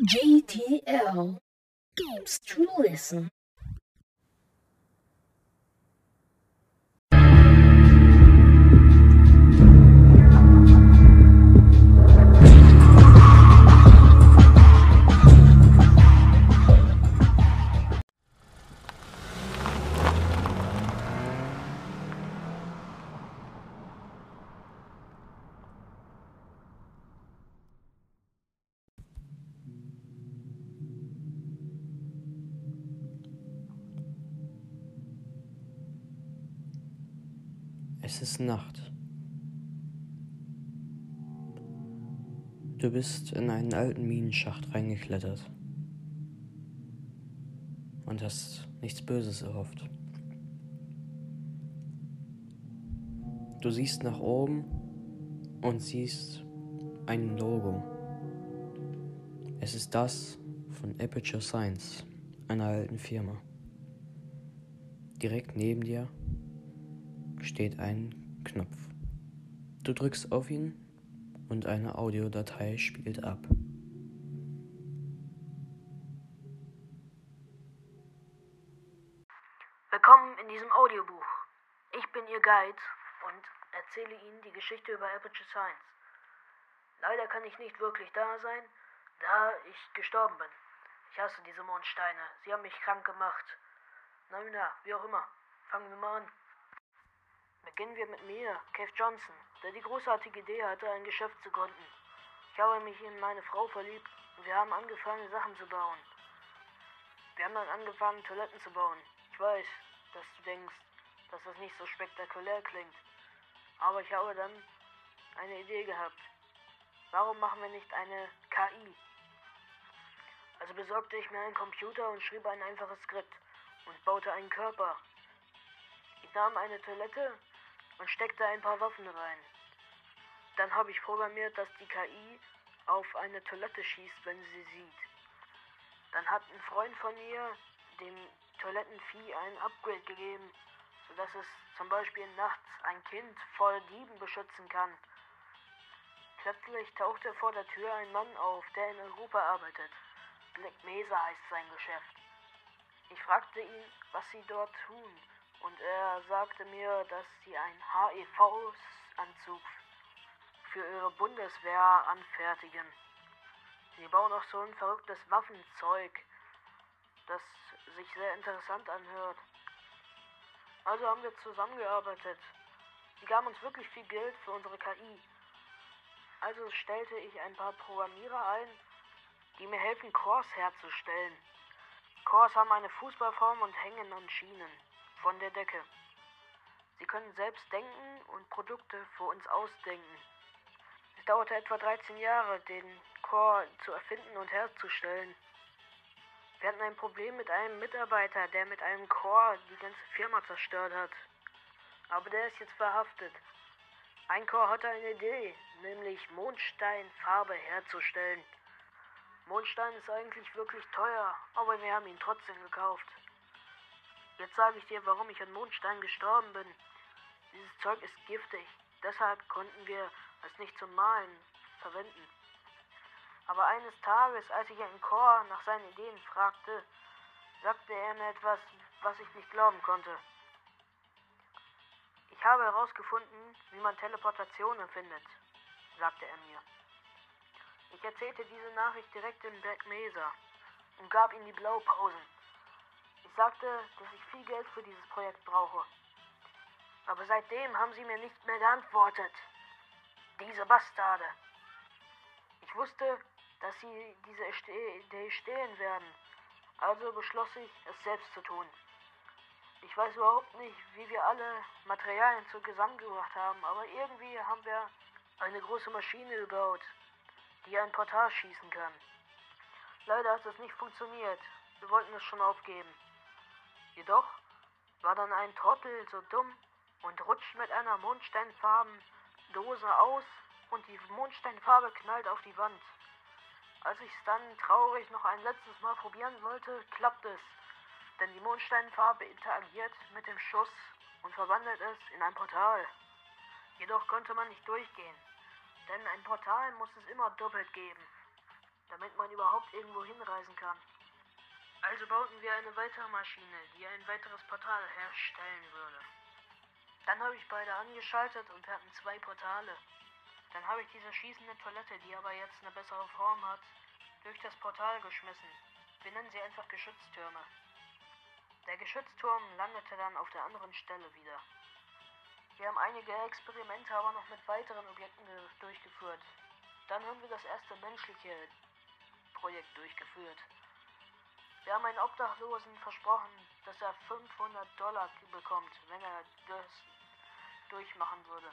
GTL Games to Listen. Es ist Nacht. Du bist in einen alten Minenschacht reingeklettert und hast nichts Böses erhofft. Du siehst nach oben und siehst ein Logo. Es ist das von Aperture Science, einer alten Firma. Direkt neben dir steht ein Knopf. Du drückst auf ihn und eine Audiodatei spielt ab. Willkommen in diesem Audiobuch. Ich bin Ihr Guide und erzähle Ihnen die Geschichte über Aperture Science. Leider kann ich nicht wirklich da sein, da ich gestorben bin. Ich hasse diese Mondsteine. Sie haben mich krank gemacht. Na, na, wie auch immer. Fangen wir mal an. Beginnen wir mit mir, Kev Johnson, der die großartige Idee hatte, ein Geschäft zu gründen. Ich habe mich in meine Frau verliebt und wir haben angefangen, Sachen zu bauen. Wir haben dann angefangen, Toiletten zu bauen. Ich weiß, dass du denkst, dass das nicht so spektakulär klingt. Aber ich habe dann eine Idee gehabt. Warum machen wir nicht eine KI? Also besorgte ich mir einen Computer und schrieb ein einfaches Skript und baute einen Körper. Ich nahm eine Toilette und steckte ein paar Waffen rein. Dann habe ich programmiert, dass die KI auf eine Toilette schießt, wenn sie sieht. Dann hat ein Freund von mir dem Toilettenvieh ein Upgrade gegeben, sodass es zum Beispiel nachts ein Kind vor Dieben beschützen kann. Plötzlich tauchte vor der Tür ein Mann auf, der in Europa arbeitet. Black Mesa heißt sein Geschäft. Ich fragte ihn, was sie dort tun, und er sagte mir, dass sie einen HIV-Anzug für ihre Bundeswehr anfertigen. Sie bauen auch so ein verrücktes Waffenzeug, das sich sehr interessant anhört. Also haben wir zusammengearbeitet. Sie gaben uns wirklich viel Geld für unsere KI. Also stellte ich ein paar Programmierer ein, die mir helfen, Cores herzustellen. Cores haben eine Fußballform und hängen an Schienen von der Decke. Sie können selbst denken und Produkte für uns ausdenken. Es dauerte etwa 13 Jahre, den Core zu erfinden und herzustellen. Wir hatten ein Problem mit einem Mitarbeiter, der mit einem Core die ganze Firma zerstört hat. Aber der ist jetzt verhaftet. Ein Core hatte eine Idee, nämlich Mondsteinfarbe herzustellen. Mondstein ist eigentlich wirklich teuer, aber wir haben ihn trotzdem gekauft. Jetzt sage ich dir, warum ich an Mondstein gestorben bin. Dieses Zeug ist giftig, deshalb konnten wir es nicht zum Malen verwenden. Aber eines Tages, als ich einen Chor nach seinen Ideen fragte, sagte er mir etwas, was ich nicht glauben konnte. Ich habe herausgefunden, wie man Teleportation empfindet, sagte er mir. Ich erzählte diese Nachricht direkt in Black Mesa und gab ihm die Blaupausen. Sagte, dass ich viel Geld für dieses Projekt brauche. Aber seitdem haben sie mir nicht mehr geantwortet. Diese Bastarde. Ich wusste, dass sie diese Idee stehlen werden. Also beschloss ich, es selbst zu tun. Ich weiß überhaupt nicht, wie wir alle Materialien zusammengebracht haben, aber irgendwie haben wir eine große Maschine gebaut, die ein Portal schießen kann. Leider hat es nicht funktioniert. Wir wollten es schon aufgeben. Jedoch war dann ein Trottel so dumm und rutscht mit einer Mondsteinfarben Dose aus und die Mondsteinfarbe knallt auf die Wand. Als ich es dann traurig noch ein letztes Mal probieren wollte, klappt es, denn die Mondsteinfarbe interagiert mit dem Schuss und verwandelt es in ein Portal. Jedoch konnte man nicht durchgehen, denn ein Portal muss es immer doppelt geben, damit man überhaupt überhaupt irgendwo hinreisen kann. Also bauten wir eine weitere Maschine, die ein weiteres Portal herstellen würde. Dann habe ich beide angeschaltet und wir hatten zwei Portale. Dann habe ich diese schießende Toilette, die aber jetzt eine bessere Form hat, durch das Portal geschmissen. Wir nennen sie einfach Geschütztürme. Der Geschützturm landete dann auf der anderen Stelle wieder. Wir haben einige Experimente aber noch mit weiteren Objekten durchgeführt. Dann haben wir das erste menschliche Projekt durchgeführt. Wir haben einen Obdachlosen versprochen, dass er 500 Dollar bekommt, wenn er das durchmachen würde.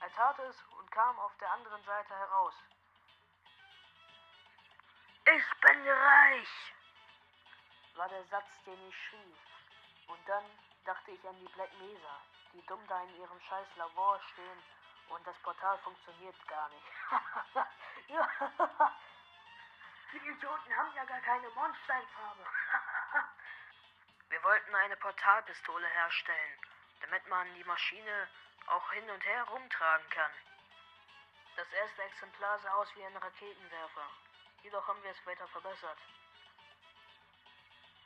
Er tat es und kam auf der anderen Seite heraus. Ich bin reich, war der Satz, den ich schrie. Und dann dachte ich an die Black Mesa, die dumm da in ihrem scheiß Labor stehen und das Portal funktioniert gar nicht. die Idioten haben ja gar keine Mondsteinfarbe. Wir wollten eine Portalpistole herstellen, damit man die Maschine auch hin und her rumtragen kann. Das erste Exemplar sah aus wie ein Raketenwerfer, jedoch haben wir es weiter verbessert.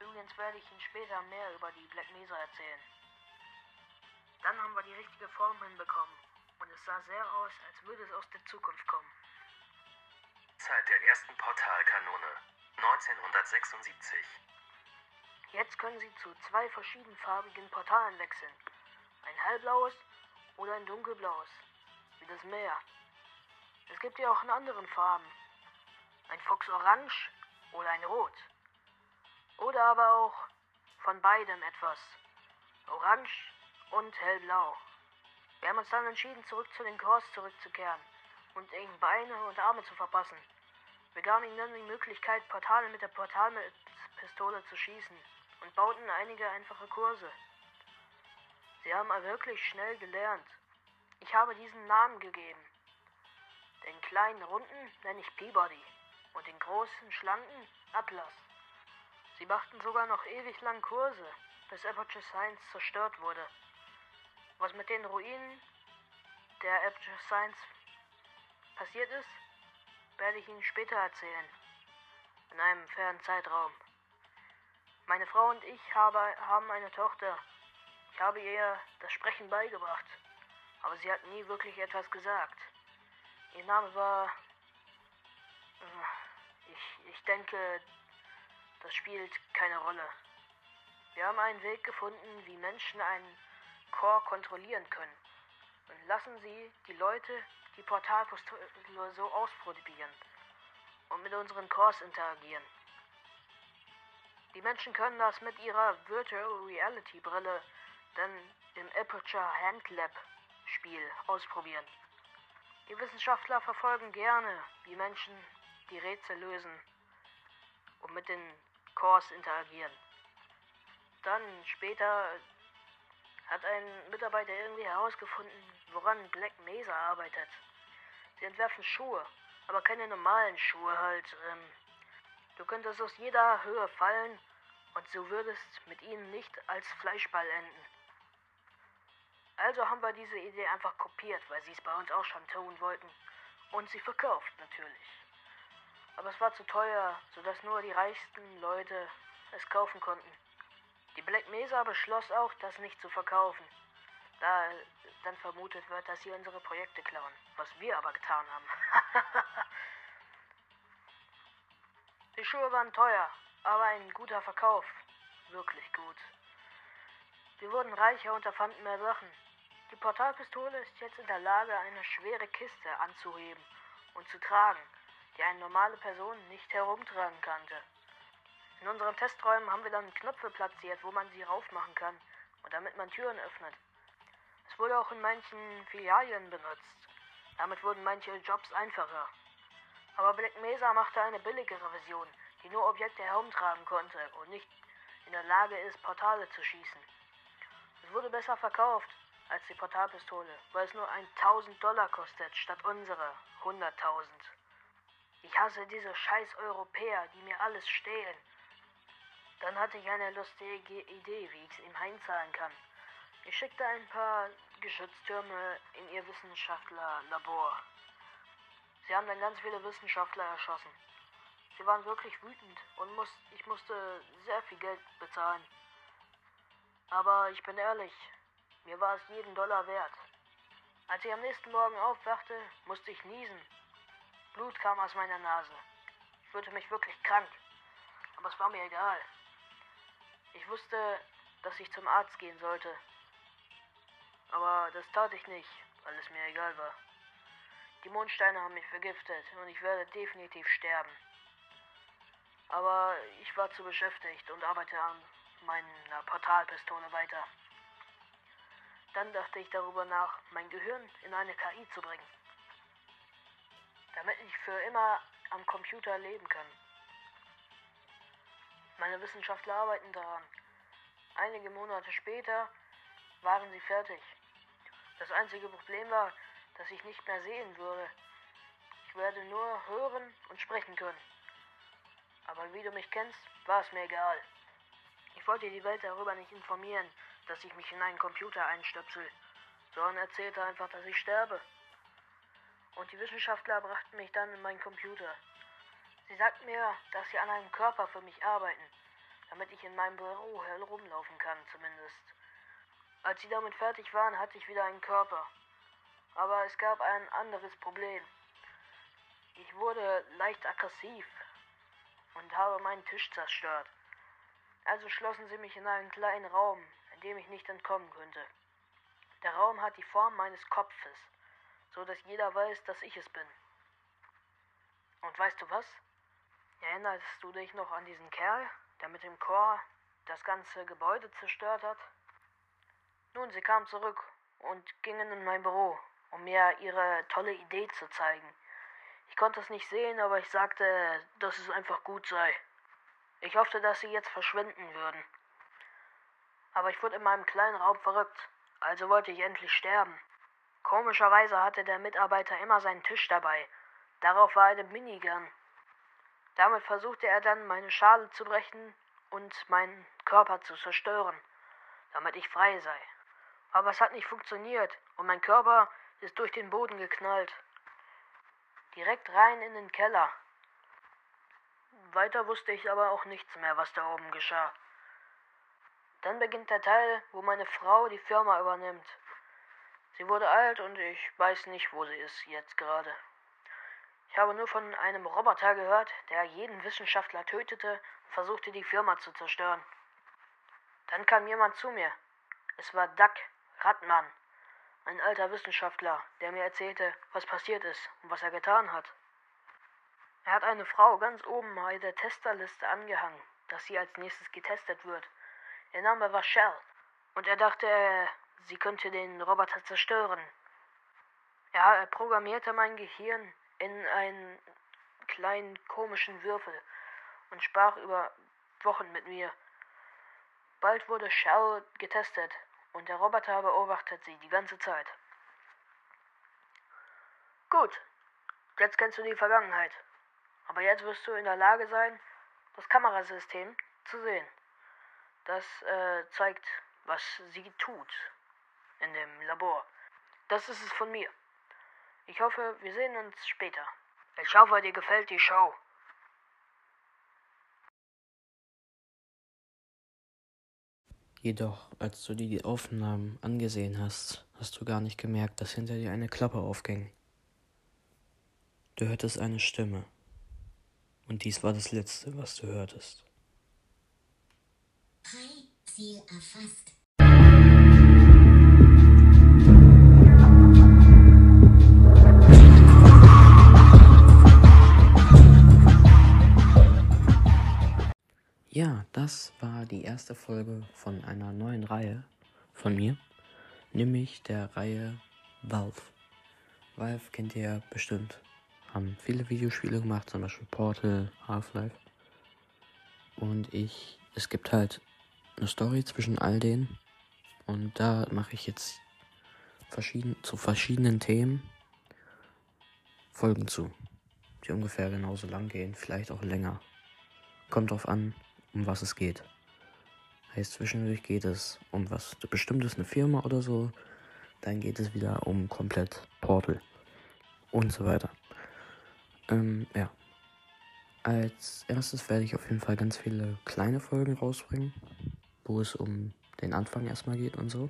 Übrigens werde ich Ihnen später mehr über die Black Mesa erzählen. Dann haben wir die richtige Form hinbekommen und es sah sehr aus, als würde es aus der Zukunft kommen. Zeit der ersten Portalkanone 1976. Jetzt können Sie zu zwei verschiedenfarbigen Portalen wechseln. Ein hellblaues oder ein dunkelblaues, wie das Meer. Es gibt ja auch in anderen Farben. Ein Fuchs orange oder ein rot. Oder aber auch von beidem etwas. Orange und hellblau. Wir haben uns dann entschieden, zurück zu den Kors zurückzukehren und ihnen Beine und Arme zu verpassen. Wir gaben ihnen dann die Möglichkeit, Portale mit der Portalpistole zu schießen und bauten einige einfache Kurse. Sie haben wirklich schnell gelernt. Ich habe diesen Namen gegeben. Den kleinen Runden nenne ich Peabody und den großen Schlanken Atlas. Sie machten sogar noch ewig lang Kurse, bis Aperture Science zerstört wurde. Was mit den Ruinen der Aperture Science passiert ist, werde ich Ihnen später erzählen. In einem fernen Zeitraum. Meine Frau und ich habe, haben eine Tochter. Ich habe ihr das Sprechen beigebracht, aber sie hat nie wirklich etwas gesagt. Ihr Name war... Äh, ich, ich denke, das spielt keine Rolle. Wir haben einen Weg gefunden, wie Menschen einen Chor kontrollieren können. Und lassen Sie die Leute die Portalpistole so ausprobieren und mit unseren Chors interagieren. Die Menschen können das mit ihrer Virtual Reality Brille dann im Aperture Hand Lab Spiel ausprobieren. Die Wissenschaftler verfolgen gerne, wie Menschen die Rätsel lösen und mit den Cores interagieren. Dann später hat ein Mitarbeiter irgendwie herausgefunden, woran Black Mesa arbeitet. Sie entwerfen Schuhe, aber keine normalen Schuhe halt. Ähm, du könntest aus jeder Höhe fallen und du würdest mit ihnen nicht als Fleischball enden. Also haben wir diese Idee einfach kopiert, weil sie es bei uns auch schon tun wollten. Und sie verkauft natürlich. Aber es war zu teuer, sodass nur die reichsten Leute es kaufen konnten. Die Black Mesa beschloss auch, das nicht zu verkaufen, da dann vermutet wird, dass sie unsere Projekte klauen, was wir aber getan haben. die Schuhe waren teuer, aber ein guter Verkauf, wirklich gut. Wir wurden reicher und erfanden mehr Sachen. Die Portalpistole ist jetzt in der Lage, eine schwere Kiste anzuheben und zu tragen, die eine normale Person nicht herumtragen konnte. In unseren Testräumen haben wir dann Knöpfe platziert, wo man sie raufmachen kann und damit man Türen öffnet. Es wurde auch in manchen Filialien benutzt. Damit wurden manche Jobs einfacher. Aber Black Mesa machte eine billigere Version, die nur Objekte herumtragen konnte und nicht in der Lage ist, Portale zu schießen. Es wurde besser verkauft als die Portalpistole, weil es nur 1000 Dollar kostet statt unsere 100.000. Ich hasse diese scheiß Europäer, die mir alles stehlen dann hatte ich eine lustige Idee, wie ich es ihm heimzahlen kann. Ich schickte ein paar Geschütztürme in ihr Wissenschaftlerlabor. Sie haben dann ganz viele Wissenschaftler erschossen. Sie waren wirklich wütend und muss, ich musste sehr viel Geld bezahlen. Aber ich bin ehrlich, mir war es jeden Dollar wert. Als ich am nächsten Morgen aufwachte, musste ich niesen. Blut kam aus meiner Nase. Ich fühlte mich wirklich krank. Aber es war mir egal. Ich wusste, dass ich zum Arzt gehen sollte. Aber das tat ich nicht, weil es mir egal war. Die Mondsteine haben mich vergiftet und ich werde definitiv sterben. Aber ich war zu beschäftigt und arbeite an meiner Portalpistole weiter. Dann dachte ich darüber nach, mein Gehirn in eine KI zu bringen. Damit ich für immer am Computer leben kann. Meine Wissenschaftler arbeiten daran. Einige Monate später waren sie fertig. Das einzige Problem war, dass ich nicht mehr sehen würde. Ich werde nur hören und sprechen können. Aber wie du mich kennst, war es mir egal. Ich wollte die Welt darüber nicht informieren, dass ich mich in einen Computer einstöpsel, sondern erzählte einfach, dass ich sterbe. Und die Wissenschaftler brachten mich dann in meinen Computer. Sie sagten mir, dass sie an einem Körper für mich arbeiten, damit ich in meinem Büro herumlaufen kann, zumindest. Als sie damit fertig waren, hatte ich wieder einen Körper. Aber es gab ein anderes Problem. Ich wurde leicht aggressiv und habe meinen Tisch zerstört. Also schlossen sie mich in einen kleinen Raum, in dem ich nicht entkommen könnte. Der Raum hat die Form meines Kopfes, so dass jeder weiß, dass ich es bin. Und weißt du was? Erinnerst du dich noch an diesen Kerl, der mit dem Chor das ganze Gebäude zerstört hat? Nun, sie kamen zurück und gingen in mein Büro, um mir ihre tolle Idee zu zeigen. Ich konnte es nicht sehen, aber ich sagte, dass es einfach gut sei. Ich hoffte, dass sie jetzt verschwinden würden. Aber ich wurde in meinem kleinen Raum verrückt, also wollte ich endlich sterben. Komischerweise hatte der Mitarbeiter immer seinen Tisch dabei. Darauf war eine Minigun. Damit versuchte er dann, meine Schale zu brechen und meinen Körper zu zerstören, damit ich frei sei. Aber es hat nicht funktioniert und mein Körper ist durch den Boden geknallt. Direkt rein in den Keller. Weiter wusste ich aber auch nichts mehr, was da oben geschah. Dann beginnt der Teil, wo meine Frau die Firma übernimmt. Sie wurde alt und ich weiß nicht, wo sie ist jetzt gerade. Ich habe nur von einem Roboter gehört, der jeden Wissenschaftler tötete und versuchte, die Firma zu zerstören. Dann kam jemand zu mir. Es war Duck Radmann, ein alter Wissenschaftler, der mir erzählte, was passiert ist und was er getan hat. Er hat eine Frau ganz oben bei der Testerliste angehangen, dass sie als nächstes getestet wird. Ihr Name war Shell und er dachte, sie könnte den Roboter zerstören. Er programmierte mein Gehirn in einen kleinen komischen Würfel und sprach über Wochen mit mir. Bald wurde Shell getestet und der Roboter beobachtet sie die ganze Zeit. Gut, jetzt kennst du die Vergangenheit. Aber jetzt wirst du in der Lage sein, das Kamerasystem zu sehen. Das äh, zeigt, was sie tut in dem Labor. Das ist es von mir. Ich hoffe, wir sehen uns später. Ich hoffe, dir gefällt die Show. Jedoch, als du dir die Aufnahmen angesehen hast, hast du gar nicht gemerkt, dass hinter dir eine Klappe aufging. Du hörtest eine Stimme. Und dies war das Letzte, was du hörtest. Hi, Ziel erfasst. Ja, das war die erste Folge von einer neuen Reihe von mir, nämlich der Reihe Valve. Valve kennt ihr ja bestimmt. Haben viele Videospiele gemacht, zum Beispiel Portal, Half-Life. Und ich, es gibt halt eine Story zwischen all denen. Und da mache ich jetzt verschieden, zu verschiedenen Themen Folgen zu, die ungefähr genauso lang gehen, vielleicht auch länger. Kommt drauf an, um was es geht. Heißt, zwischendurch geht es um was bestimmtes, eine Firma oder so. Dann geht es wieder um komplett Portal und so weiter. Ähm, ja. Als erstes werde ich auf jeden Fall ganz viele kleine Folgen rausbringen, wo es um den Anfang erstmal geht und so.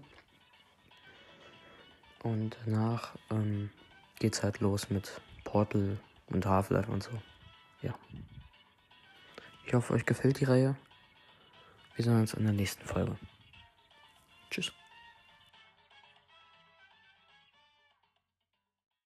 Und danach ähm, geht's halt los mit Portal und Half-Life und so. Ja. Ich hoffe, euch gefällt die Reihe. Wir sehen uns in der nächsten Folge. Tschüss.